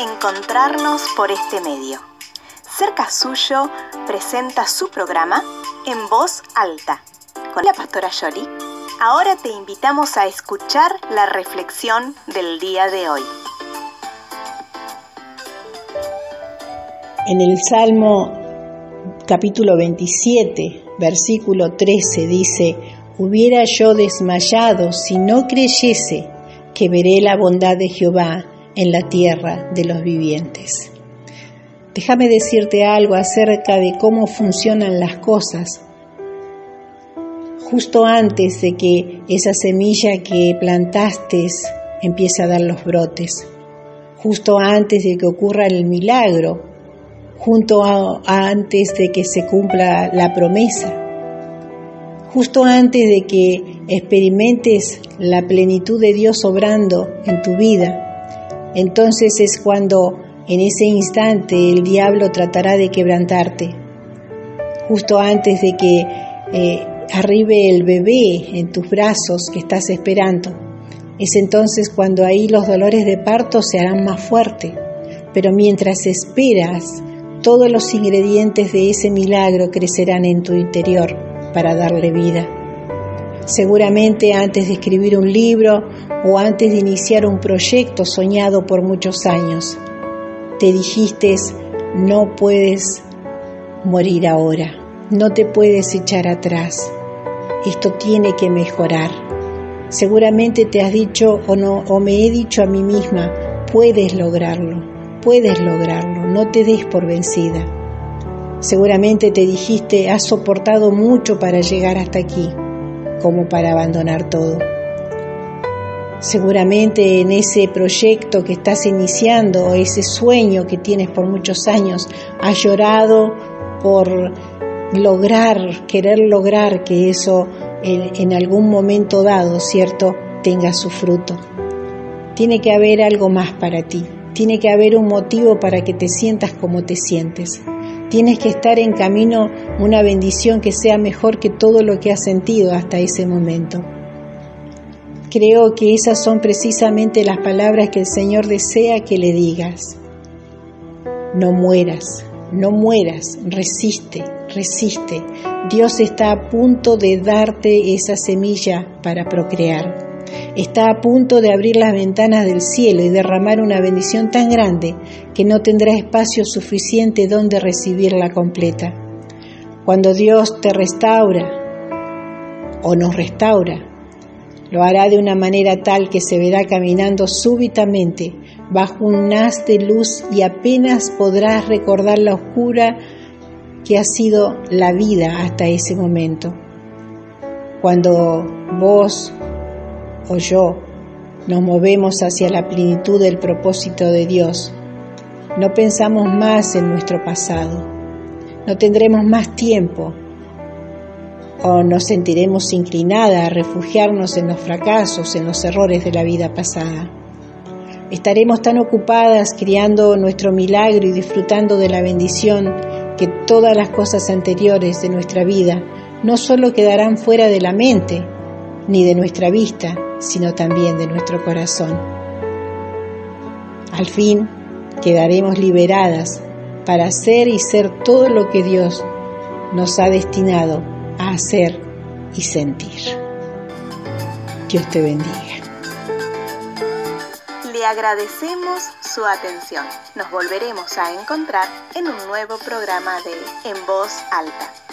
encontrarnos por este medio. Cerca Suyo presenta su programa en voz alta con la pastora Yoli. Ahora te invitamos a escuchar la reflexión del día de hoy. En el Salmo capítulo 27, versículo 13 dice, Hubiera yo desmayado si no creyese que veré la bondad de Jehová en la tierra de los vivientes. Déjame decirte algo acerca de cómo funcionan las cosas. Justo antes de que esa semilla que plantaste empiece a dar los brotes, justo antes de que ocurra el milagro, junto antes de que se cumpla la promesa, justo antes de que experimentes la plenitud de Dios obrando en tu vida, entonces es cuando en ese instante el diablo tratará de quebrantarte. Justo antes de que eh, arribe el bebé en tus brazos que estás esperando. Es entonces cuando ahí los dolores de parto se harán más fuertes. Pero mientras esperas, todos los ingredientes de ese milagro crecerán en tu interior para darle vida. Seguramente antes de escribir un libro o antes de iniciar un proyecto soñado por muchos años, te dijiste, no puedes morir ahora, no te puedes echar atrás, esto tiene que mejorar. Seguramente te has dicho o, no, o me he dicho a mí misma, puedes lograrlo, puedes lograrlo, no te des por vencida. Seguramente te dijiste, has soportado mucho para llegar hasta aquí como para abandonar todo. Seguramente en ese proyecto que estás iniciando, ese sueño que tienes por muchos años, has llorado por lograr, querer lograr que eso en, en, algún momento dado, ¿cierto?, tenga su fruto. Tiene que haber algo más para ti, tiene que haber un motivo para que te sientas como te sientes. Tienes que estar en camino una bendición que sea mejor que todo lo que has sentido hasta ese momento. Creo que esas son precisamente las palabras que el Señor desea que le digas. No mueras, no mueras, resiste, resiste. Dios está a punto de darte esa semilla para procrear está a punto de abrir las ventanas del cielo y derramar una bendición tan grande que no tendrá espacio suficiente donde recibirla completa. Cuando Dios te restaura o nos restaura, lo hará de una manera tal que se verá caminando súbitamente bajo un haz de luz y apenas podrás recordar la oscura que ha sido la vida hasta ese momento. Cuando vos o yo nos movemos hacia la plenitud del propósito de Dios, no pensamos más en nuestro pasado, no tendremos más tiempo. O nos sentiremos inclinada a refugiarnos en los fracasos, en los errores de la vida pasada. Estaremos tan ocupadas criando nuestro milagro y disfrutando de la bendición que todas las cosas anteriores de nuestra vida no solo quedarán fuera de la mente ni de nuestra vista, sino también de nuestro corazón. Al fin quedaremos liberadas para hacer y ser todo lo que Dios nos ha destinado a hacer y sentir. Dios te bendiga. Le agradecemos su atención. Nos volveremos a encontrar en un nuevo programa de En Voz Alta.